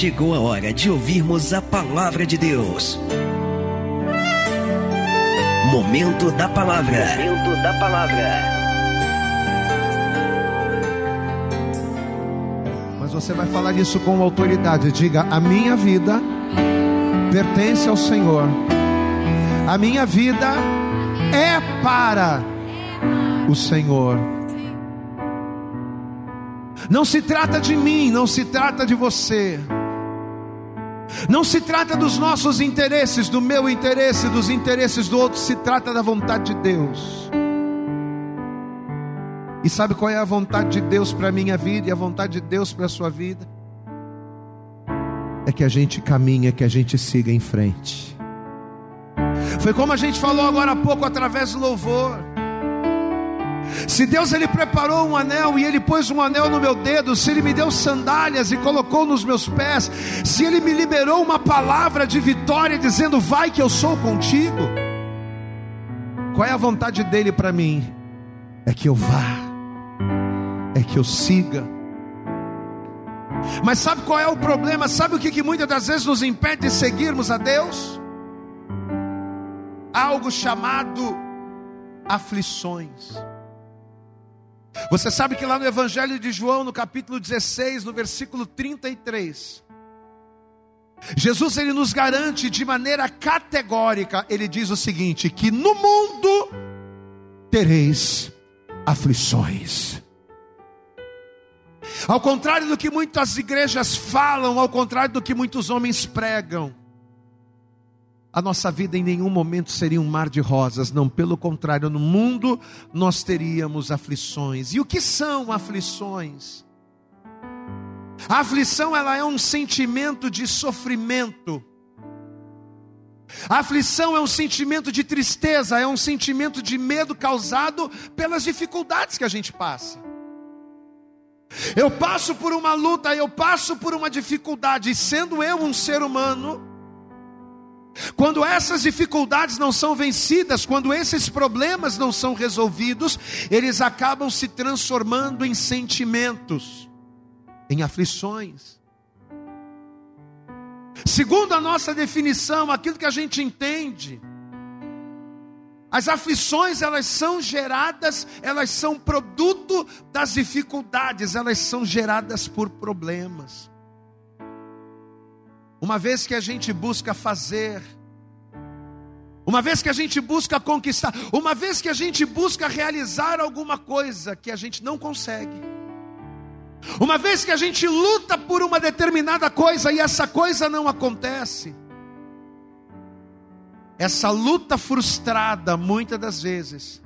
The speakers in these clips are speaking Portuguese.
chegou a hora de ouvirmos a palavra de Deus. Momento da palavra. Momento da palavra. Mas você vai falar isso com autoridade. Diga: a minha vida pertence ao Senhor. A minha vida é para o Senhor. Não se trata de mim, não se trata de você. Não se trata dos nossos interesses, do meu interesse, dos interesses do outro, se trata da vontade de Deus. E sabe qual é a vontade de Deus para a minha vida e a vontade de Deus para a sua vida? É que a gente caminhe, é que a gente siga em frente. Foi como a gente falou agora há pouco através do louvor. Se Deus ele preparou um anel e ele pôs um anel no meu dedo, se ele me deu sandálias e colocou nos meus pés, se ele me liberou uma palavra de vitória dizendo vai que eu sou contigo, qual é a vontade dele para mim? É que eu vá, é que eu siga. Mas sabe qual é o problema? Sabe o que, que muitas das vezes nos impede de seguirmos a Deus? Algo chamado aflições. Você sabe que lá no Evangelho de João, no capítulo 16, no versículo 33, Jesus ele nos garante de maneira categórica, ele diz o seguinte: que no mundo tereis aflições. Ao contrário do que muitas igrejas falam, ao contrário do que muitos homens pregam, a nossa vida em nenhum momento seria um mar de rosas, não, pelo contrário, no mundo nós teríamos aflições. E o que são aflições? A aflição ela é um sentimento de sofrimento. A aflição é um sentimento de tristeza, é um sentimento de medo causado pelas dificuldades que a gente passa. Eu passo por uma luta, eu passo por uma dificuldade, e sendo eu um ser humano, quando essas dificuldades não são vencidas, quando esses problemas não são resolvidos, eles acabam se transformando em sentimentos, em aflições. Segundo a nossa definição, aquilo que a gente entende, as aflições elas são geradas, elas são produto das dificuldades, elas são geradas por problemas. Uma vez que a gente busca fazer, uma vez que a gente busca conquistar, uma vez que a gente busca realizar alguma coisa que a gente não consegue, uma vez que a gente luta por uma determinada coisa e essa coisa não acontece, essa luta frustrada, muitas das vezes,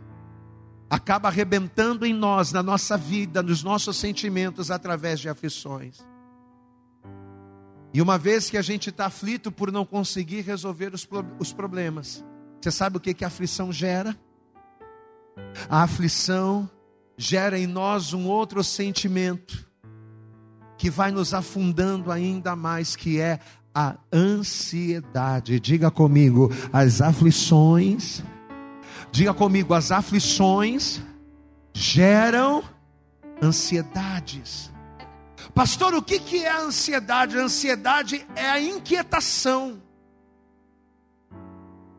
acaba arrebentando em nós, na nossa vida, nos nossos sentimentos, através de aflições. E uma vez que a gente está aflito por não conseguir resolver os, os problemas, você sabe o que, que a aflição gera? A aflição gera em nós um outro sentimento que vai nos afundando ainda mais, que é a ansiedade. Diga comigo, as aflições. Diga comigo, as aflições geram ansiedades. Pastor, o que, que é a ansiedade? A ansiedade é a inquietação.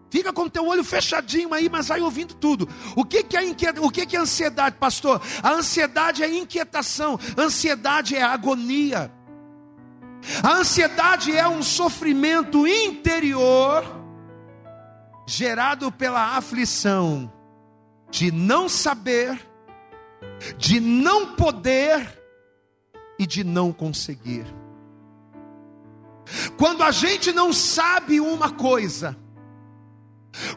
Fica com o teu olho fechadinho aí, mas vai ouvindo tudo. O que, que é o que, que é ansiedade, pastor? A ansiedade é inquietação, a ansiedade é agonia. A ansiedade é um sofrimento interior gerado pela aflição de não saber, de não poder e de não conseguir. Quando a gente não sabe uma coisa,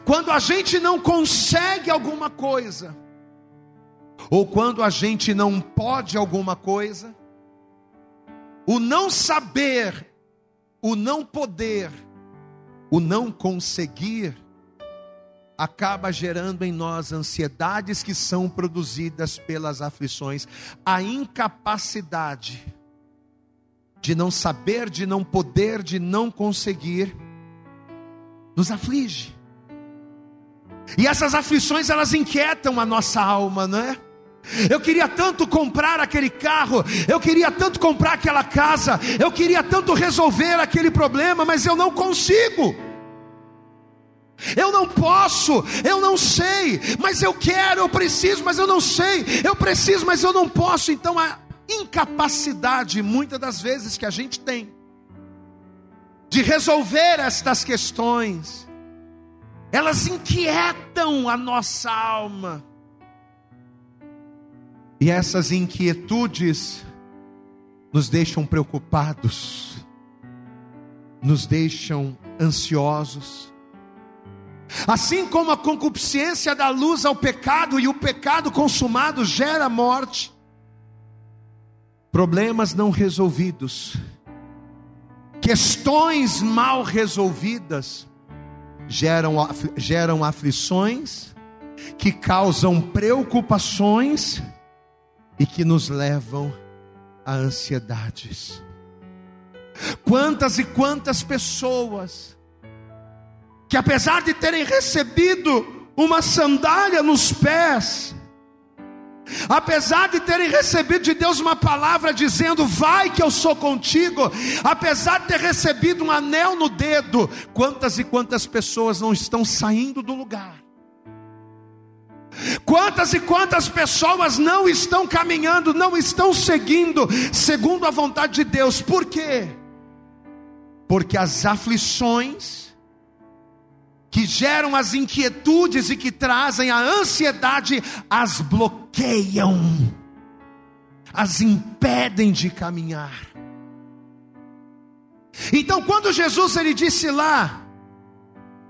quando a gente não consegue alguma coisa, ou quando a gente não pode alguma coisa, o não saber, o não poder, o não conseguir, acaba gerando em nós ansiedades que são produzidas pelas aflições, a incapacidade de não saber, de não poder, de não conseguir, nos aflige. E essas aflições elas inquietam a nossa alma, não é? Eu queria tanto comprar aquele carro, eu queria tanto comprar aquela casa, eu queria tanto resolver aquele problema, mas eu não consigo. Eu não posso, eu não sei, mas eu quero, eu preciso, mas eu não sei, eu preciso, mas eu não posso. Então a incapacidade, muitas das vezes, que a gente tem de resolver estas questões, elas inquietam a nossa alma. E essas inquietudes nos deixam preocupados, nos deixam ansiosos. Assim como a concupiscência dá luz ao pecado e o pecado consumado gera morte, problemas não resolvidos, questões mal resolvidas, geram, geram aflições, que causam preocupações e que nos levam a ansiedades. Quantas e quantas pessoas que, apesar de terem recebido uma sandália nos pés, apesar de terem recebido de Deus uma palavra dizendo, vai que eu sou contigo, apesar de ter recebido um anel no dedo, quantas e quantas pessoas não estão saindo do lugar, Quantas e quantas pessoas não estão caminhando, não estão seguindo segundo a vontade de Deus? Por quê? Porque as aflições que geram as inquietudes e que trazem a ansiedade as bloqueiam, as impedem de caminhar. Então, quando Jesus ele disse lá,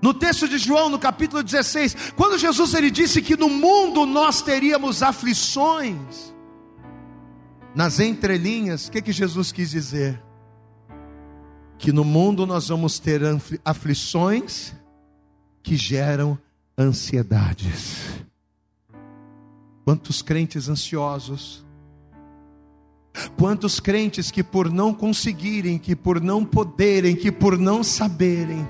no texto de João, no capítulo 16, quando Jesus ele disse que no mundo nós teríamos aflições, nas entrelinhas, o que, que Jesus quis dizer? Que no mundo nós vamos ter aflições que geram ansiedades. Quantos crentes ansiosos, quantos crentes que por não conseguirem, que por não poderem, que por não saberem,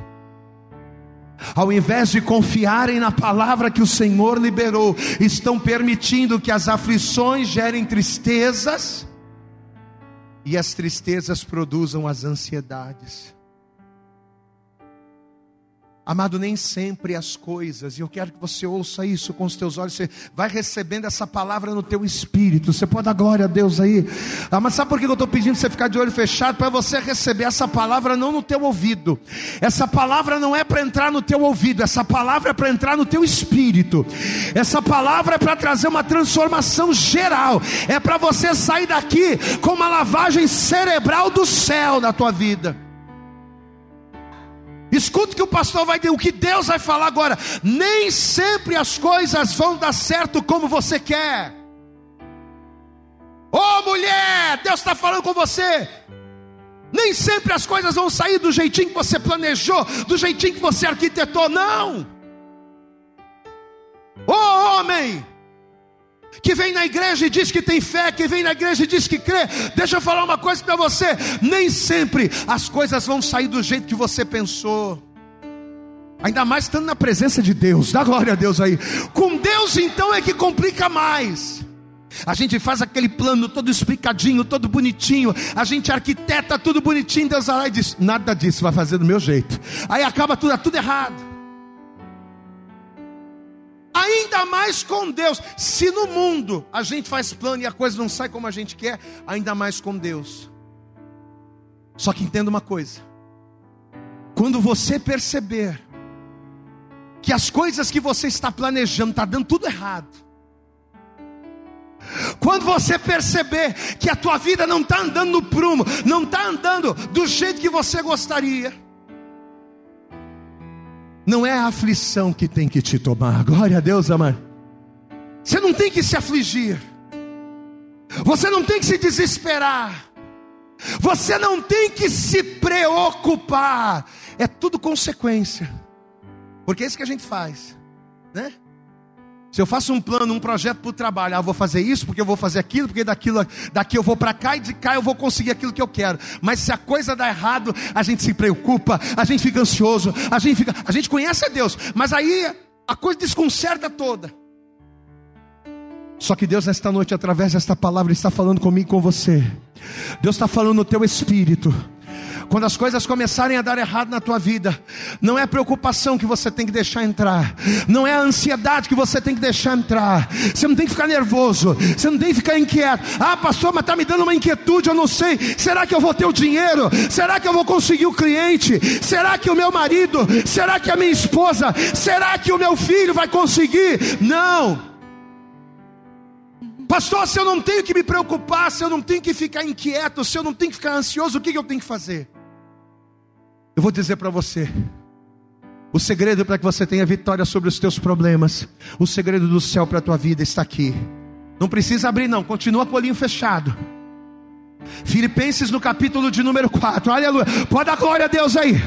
ao invés de confiarem na palavra que o Senhor liberou, estão permitindo que as aflições gerem tristezas e as tristezas produzam as ansiedades. Amado, nem sempre as coisas, e eu quero que você ouça isso com os teus olhos, você vai recebendo essa palavra no teu espírito, você pode dar glória a Deus aí. Ah, mas sabe por que eu estou pedindo você ficar de olho fechado? Para você receber essa palavra não no teu ouvido, essa palavra não é para entrar no teu ouvido, essa palavra é para entrar no teu espírito, essa palavra é para trazer uma transformação geral, é para você sair daqui com uma lavagem cerebral do céu na tua vida. Escuta o que o pastor vai dizer, o que Deus vai falar agora. Nem sempre as coisas vão dar certo como você quer. Ô oh, mulher, Deus está falando com você. Nem sempre as coisas vão sair do jeitinho que você planejou, do jeitinho que você arquitetou, não. Ô oh, homem, que vem na igreja e diz que tem fé, que vem na igreja e diz que crê. Deixa eu falar uma coisa para você: nem sempre as coisas vão sair do jeito que você pensou. Ainda mais estando na presença de Deus, dá glória a Deus aí. Com Deus então é que complica mais. A gente faz aquele plano todo explicadinho, todo bonitinho. A gente arquiteta tudo bonitinho. Deus vai lá e diz: Nada disso vai fazer do meu jeito. Aí acaba tudo, tudo errado ainda mais com Deus. Se no mundo a gente faz plano e a coisa não sai como a gente quer, ainda mais com Deus. Só que entenda uma coisa: quando você perceber que as coisas que você está planejando está dando tudo errado, quando você perceber que a tua vida não está andando no prumo, não está andando do jeito que você gostaria, não é a aflição que tem que te tomar. Glória a Deus, amado. Você não tem que se afligir. Você não tem que se desesperar. Você não tem que se preocupar. É tudo consequência. Porque é isso que a gente faz, né? Se eu faço um plano, um projeto para o trabalho, ah, vou fazer isso, porque eu vou fazer aquilo, porque daquilo, daqui eu vou para cá e de cá eu vou conseguir aquilo que eu quero. Mas se a coisa dá errado, a gente se preocupa, a gente fica ansioso, a gente fica, a gente conhece a Deus, mas aí a coisa desconcerta toda. Só que Deus, nesta noite, através desta palavra, está falando comigo e com você. Deus está falando no teu espírito. Quando as coisas começarem a dar errado na tua vida, não é a preocupação que você tem que deixar entrar, não é a ansiedade que você tem que deixar entrar. Você não tem que ficar nervoso, você não tem que ficar inquieto. Ah, pastor, mas está me dando uma inquietude, eu não sei. Será que eu vou ter o dinheiro? Será que eu vou conseguir o cliente? Será que o meu marido? Será que a minha esposa? Será que o meu filho vai conseguir? Não. Pastor, se eu não tenho que me preocupar, se eu não tenho que ficar inquieto, se eu não tenho que ficar ansioso, o que eu tenho que fazer? Eu vou dizer para você. O segredo para que você tenha vitória sobre os teus problemas, o segredo do céu para a tua vida está aqui. Não precisa abrir, não, continua com o olhinho fechado. Filipenses no capítulo de número 4, aleluia. Pode dar glória a Deus aí,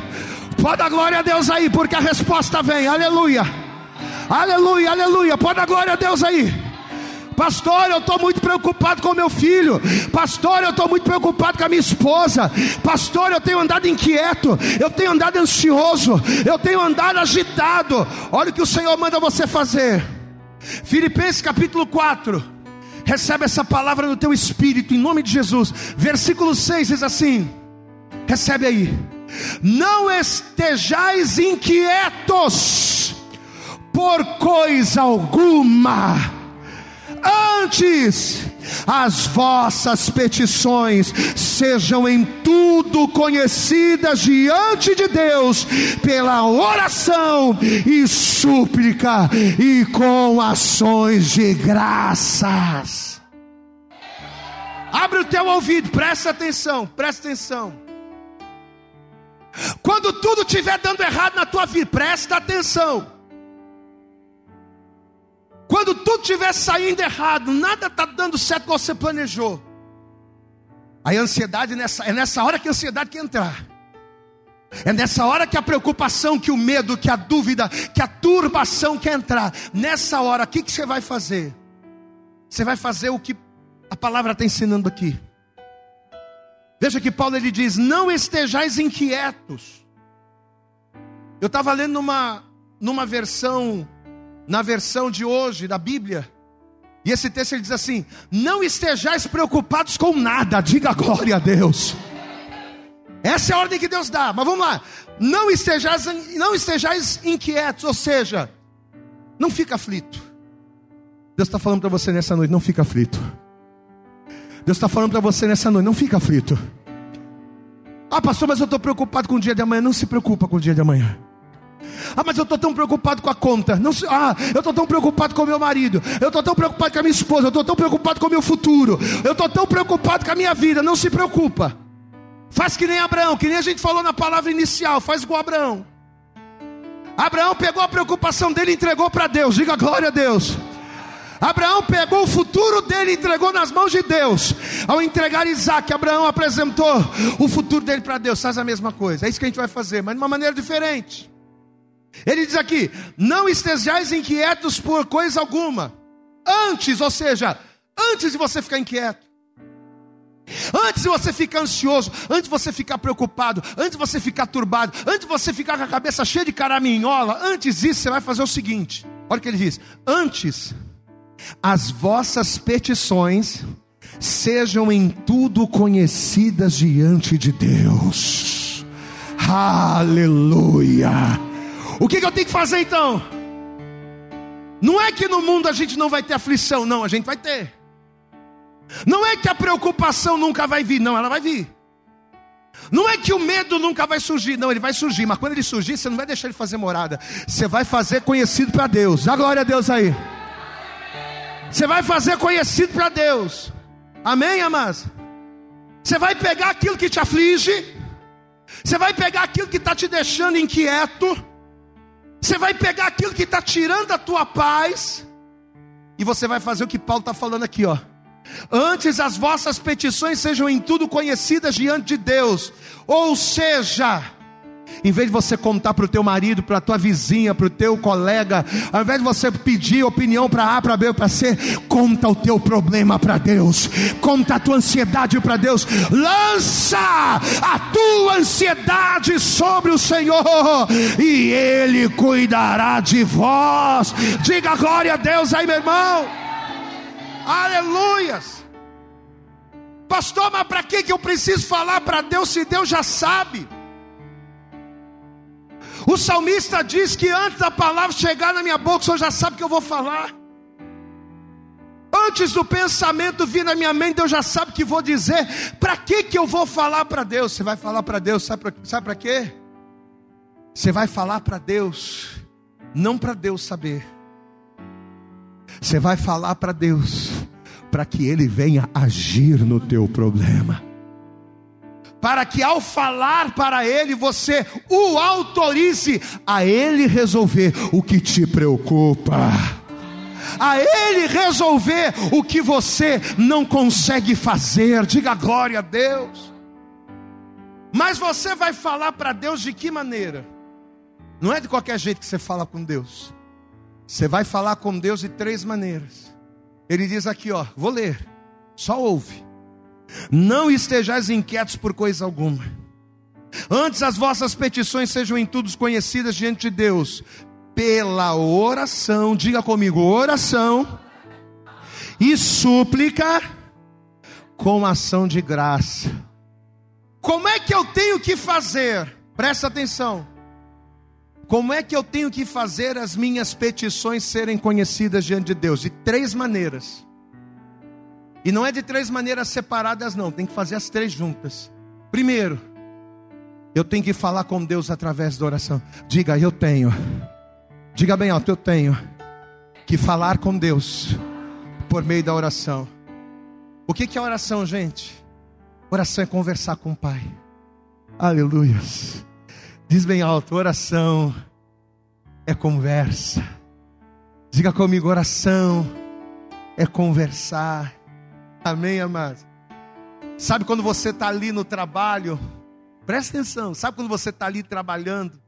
pode dar glória a Deus aí, porque a resposta vem, aleluia, aleluia, aleluia. Pode dar glória a Deus aí. Pastor, eu estou muito preocupado com meu filho. Pastor, eu estou muito preocupado com a minha esposa. Pastor, eu tenho andado inquieto. Eu tenho andado ansioso. Eu tenho andado agitado. Olha o que o Senhor manda você fazer. Filipenses capítulo 4. Recebe essa palavra no teu espírito, em nome de Jesus. Versículo 6 diz assim: Recebe aí. Não estejais inquietos por coisa alguma Antes, as vossas petições sejam em tudo conhecidas diante de Deus, pela oração e súplica e com ações de graças. Abre o teu ouvido, presta atenção, presta atenção. Quando tudo estiver dando errado na tua vida, presta atenção. Quando tudo estiver saindo errado, nada está dando certo que você planejou. Aí a ansiedade nessa, é nessa hora que a ansiedade quer entrar. É nessa hora que a preocupação, que o medo, que a dúvida, que a turbação quer entrar. Nessa hora, o que, que você vai fazer? Você vai fazer o que a palavra está ensinando aqui. Veja que Paulo ele diz: Não estejais inquietos. Eu estava lendo numa, numa versão na versão de hoje da Bíblia. E esse texto ele diz assim: Não estejais preocupados com nada, diga glória a Deus. Essa é a ordem que Deus dá, mas vamos lá. Não estejais, não estejais inquietos, ou seja, não fica aflito. Deus está falando para você nessa noite, não fica aflito. Deus está falando para você nessa noite, não fica aflito. Ah, pastor, mas eu estou preocupado com o dia de amanhã. Não se preocupa com o dia de amanhã. Ah, mas eu estou tão preocupado com a conta. Não, ah, eu estou tão preocupado com o meu marido. Eu estou tão preocupado com a minha esposa. Eu estou tão preocupado com o meu futuro. Eu estou tão preocupado com a minha vida. Não se preocupa. Faz que nem Abraão, que nem a gente falou na palavra inicial. Faz igual Abraão. Abraão pegou a preocupação dele e entregou para Deus. Diga glória a Deus. Abraão pegou o futuro dele e entregou nas mãos de Deus. Ao entregar Isaac, Abraão apresentou o futuro dele para Deus. Faz a mesma coisa. É isso que a gente vai fazer, mas de uma maneira diferente. Ele diz aqui: não estejais inquietos por coisa alguma. Antes, ou seja, antes de você ficar inquieto, antes de você ficar ansioso, antes de você ficar preocupado, antes de você ficar turbado, antes de você ficar com a cabeça cheia de caraminhola, antes disso você vai fazer o seguinte: olha o que ele diz: antes, as vossas petições sejam em tudo conhecidas diante de Deus. Aleluia. O que, que eu tenho que fazer então? Não é que no mundo a gente não vai ter aflição, não, a gente vai ter. Não é que a preocupação nunca vai vir, não, ela vai vir. Não é que o medo nunca vai surgir, não, ele vai surgir, mas quando ele surgir, você não vai deixar ele fazer morada, você vai fazer conhecido para Deus. Dá glória a Deus aí. Você vai fazer conhecido para Deus. Amém, amados? Você vai pegar aquilo que te aflige, você vai pegar aquilo que está te deixando inquieto, você vai pegar aquilo que está tirando a tua paz, e você vai fazer o que Paulo está falando aqui, ó. Antes as vossas petições sejam em tudo conhecidas diante de Deus, ou seja, em vez de você contar para o teu marido, para a tua vizinha, para o teu colega, ao invés de você pedir opinião para A, para B para C, conta o teu problema para Deus, conta a tua ansiedade para Deus, lança a tua ansiedade sobre o Senhor, e Ele cuidará de vós. Diga glória a Deus aí, meu irmão. Aleluias. Pastor, mas para que eu preciso falar para Deus se Deus já sabe? O salmista diz que antes da palavra chegar na minha boca, o Senhor já sabe que eu vou falar. Antes do pensamento vir na minha mente, Deus já sabe que vou dizer. Para que que eu vou falar para Deus? Você vai falar para Deus, sabe para quê? Você vai falar para Deus, não para Deus saber. Você vai falar para Deus, para que Ele venha agir no teu problema para que ao falar para Ele, você o autorize a Ele resolver o que te preocupa, a Ele resolver o que você não consegue fazer. Diga glória a Deus. Mas você vai falar para Deus de que maneira? Não é de qualquer jeito que você fala com Deus. Você vai falar com Deus de três maneiras. Ele diz aqui, ó, vou ler. Só ouve. Não estejais inquietos por coisa alguma. Antes as vossas petições sejam em tudo conhecidas diante de Deus, pela oração, diga comigo, oração e súplica com ação de graça. Como é que eu tenho que fazer? Presta atenção. Como é que eu tenho que fazer as minhas petições serem conhecidas diante de Deus? De três maneiras. E não é de três maneiras separadas, não. Tem que fazer as três juntas. Primeiro, eu tenho que falar com Deus através da oração. Diga, eu tenho. Diga bem alto, eu tenho que falar com Deus por meio da oração. O que é oração, gente? Oração é conversar com o Pai. Aleluia. Diz bem alto, oração é conversa. Diga comigo, oração é conversar. Amém, amados? Sabe quando você está ali no trabalho? Presta atenção. Sabe quando você está ali trabalhando?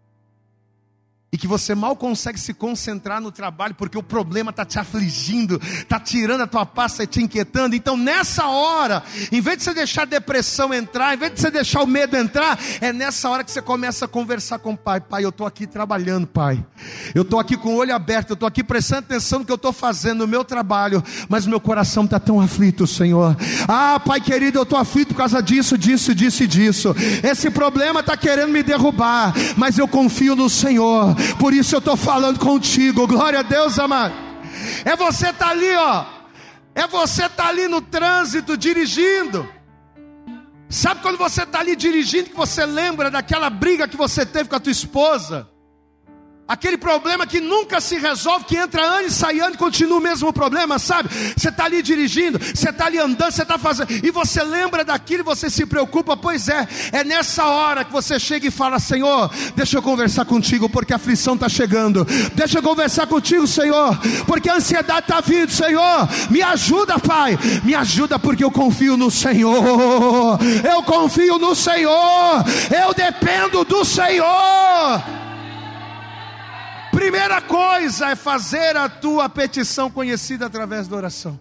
E que você mal consegue se concentrar no trabalho porque o problema está te afligindo, está tirando a tua pasta e te inquietando. Então, nessa hora, em vez de você deixar a depressão entrar, em vez de você deixar o medo entrar, é nessa hora que você começa a conversar com o pai: Pai, eu estou aqui trabalhando, pai. Eu estou aqui com o olho aberto, eu estou aqui prestando atenção no que eu estou fazendo, no meu trabalho, mas meu coração está tão aflito, Senhor. Ah, pai querido, eu estou aflito por causa disso, disso, disso e disso. Esse problema está querendo me derrubar, mas eu confio no Senhor por isso eu estou falando contigo. Glória a Deus, amado. É você estar tá ali, ó. É você estar tá ali no trânsito dirigindo. Sabe quando você está ali dirigindo que você lembra daquela briga que você teve com a tua esposa? Aquele problema que nunca se resolve, que entra ano e sai ano e continua o mesmo problema, sabe? Você está ali dirigindo, você está ali andando, você está fazendo, e você lembra daquilo você se preocupa, pois é, é nessa hora que você chega e fala: Senhor, deixa eu conversar contigo, porque a aflição está chegando, deixa eu conversar contigo, Senhor, porque a ansiedade está vindo, Senhor, me ajuda, Pai, me ajuda, porque eu confio no Senhor, eu confio no Senhor, eu dependo do Senhor. Primeira coisa é fazer a tua petição conhecida através da oração.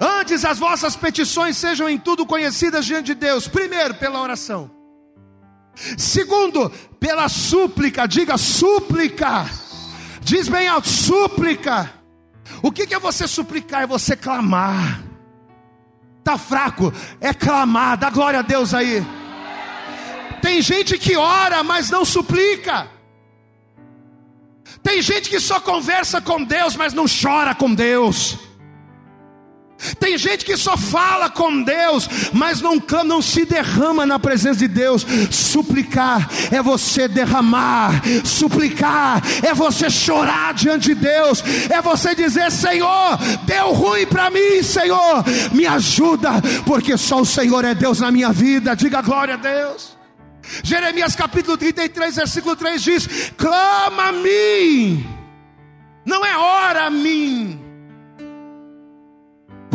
Antes as vossas petições sejam em tudo conhecidas diante de Deus. Primeiro, pela oração. Segundo, pela súplica. Diga súplica. Diz bem alto, súplica. O que é você suplicar? É você clamar. Tá fraco? É clamar. Dá glória a Deus aí. Tem gente que ora, mas não suplica. Tem gente que só conversa com Deus, mas não chora com Deus. Tem gente que só fala com Deus, mas não, não se derrama na presença de Deus. Suplicar é você derramar, suplicar é você chorar diante de Deus, é você dizer: Senhor, deu ruim para mim, Senhor, me ajuda, porque só o Senhor é Deus na minha vida. Diga glória a Deus. Jeremias capítulo 33, versículo 3 diz: clama a mim, não é hora a mim.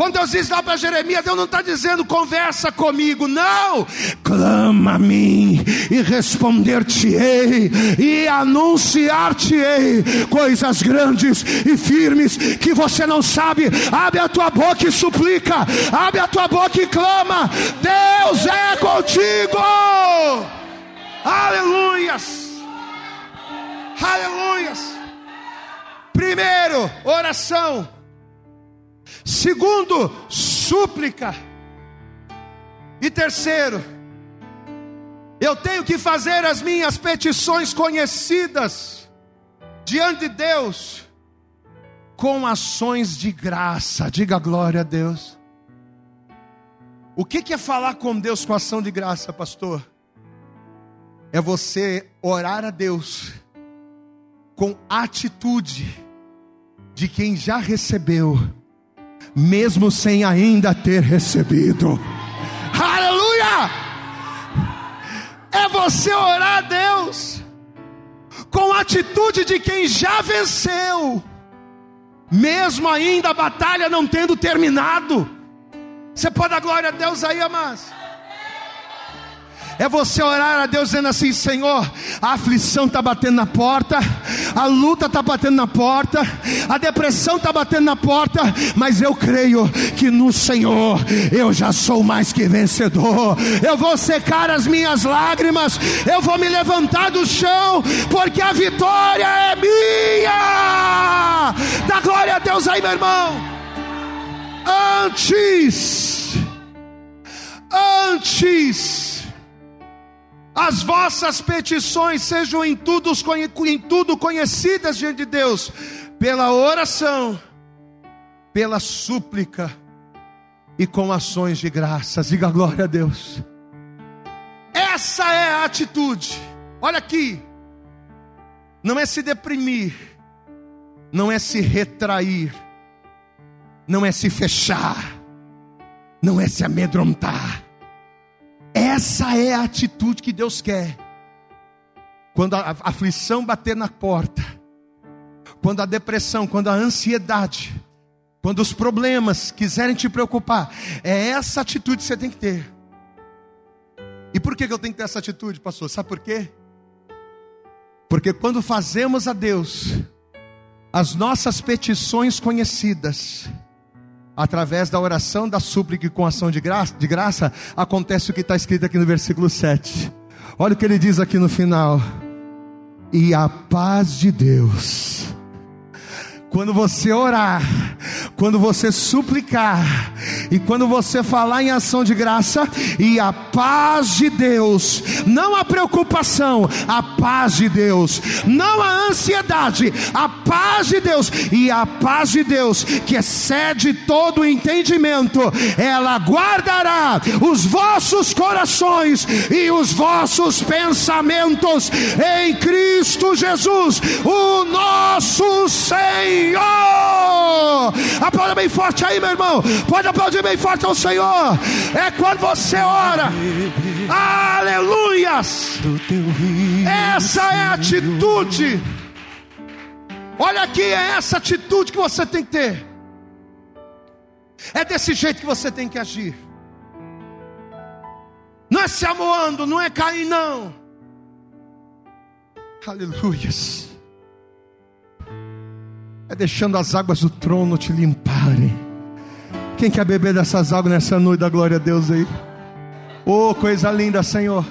Quando Deus diz lá para Jeremias, Deus não está dizendo conversa comigo, não. Clama a mim e responder-te-ei e anunciar-te-ei coisas grandes e firmes que você não sabe. Abre a tua boca e suplica, abre a tua boca e clama. Deus é contigo. Aleluias! Aleluias! Primeiro, oração. Segundo, súplica. E terceiro, eu tenho que fazer as minhas petições conhecidas diante de Deus com ações de graça. Diga glória a Deus. O que é falar com Deus com ação de graça, pastor? É você orar a Deus com atitude de quem já recebeu, mesmo sem ainda ter recebido. Aleluia! É você orar a Deus com atitude de quem já venceu, mesmo ainda a batalha não tendo terminado. Você pode dar glória a Deus aí, amados? É você orar a Deus dizendo assim: Senhor, a aflição está batendo na porta, a luta está batendo na porta, a depressão está batendo na porta, mas eu creio que no Senhor eu já sou mais que vencedor. Eu vou secar as minhas lágrimas, eu vou me levantar do chão, porque a vitória é minha. Dá glória a Deus aí, meu irmão. Antes, antes as vossas petições sejam em tudo, em tudo conhecidas diante de Deus, pela oração, pela súplica e com ações de graças. Diga glória a Deus. Essa é a atitude. Olha aqui. Não é se deprimir, não é se retrair, não é se fechar, não é se amedrontar essa é a atitude que Deus quer. Quando a aflição bater na porta, quando a depressão, quando a ansiedade, quando os problemas quiserem te preocupar, é essa atitude que você tem que ter. E por que eu tenho que ter essa atitude, pastor? Sabe por quê? Porque quando fazemos a Deus as nossas petições conhecidas, através da oração, da súplica e com ação de graça, de graça acontece o que está escrito aqui no versículo 7. Olha o que ele diz aqui no final. E a paz de Deus quando você orar, quando você suplicar, e quando você falar em ação de graça, e a paz de Deus, não a preocupação, a paz de Deus, não a ansiedade, a paz de Deus, e a paz de Deus, que excede todo o entendimento, ela guardará os vossos corações e os vossos pensamentos em Cristo Jesus, o nosso Senhor. Aplauda bem forte aí, meu irmão. Pode aplaudir bem forte ao Senhor. É quando você ora. Aleluias. Essa é a atitude. Olha aqui, é essa atitude que você tem que ter. É desse jeito que você tem que agir. Não é se amoando, não é cair, não. Aleluias é deixando as águas do trono te limparem. Quem quer beber dessas águas nessa noite da glória a Deus aí? Oh, coisa linda, Senhor.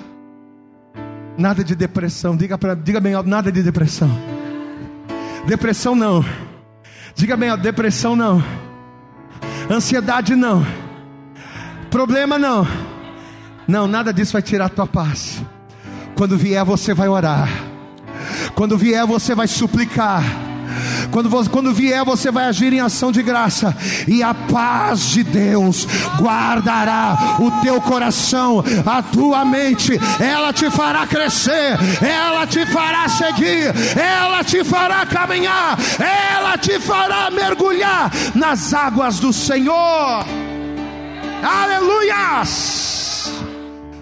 Nada de depressão. Diga, pra, diga bem nada de depressão. Depressão não. Diga bem depressão não. Ansiedade não. Problema não. Não, nada disso vai tirar a tua paz. Quando vier, você vai orar. Quando vier, você vai suplicar quando, você, quando vier, você vai agir em ação de graça, e a paz de Deus guardará o teu coração, a tua mente, ela te fará crescer, ela te fará seguir, ela te fará caminhar, ela te fará mergulhar nas águas do Senhor. Aleluias!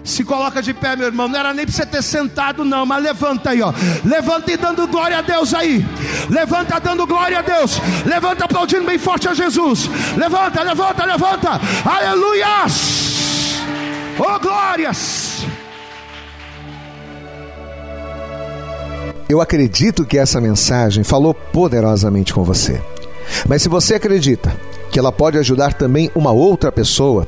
Se coloca de pé, meu irmão. Não era nem para você ter sentado, não. Mas levanta aí, ó. Levanta e dando glória a Deus aí. Levanta dando glória a Deus. Levanta aplaudindo bem forte a Jesus. Levanta, levanta, levanta. Aleluias. Oh, glórias. Eu acredito que essa mensagem falou poderosamente com você. Mas se você acredita que ela pode ajudar também uma outra pessoa,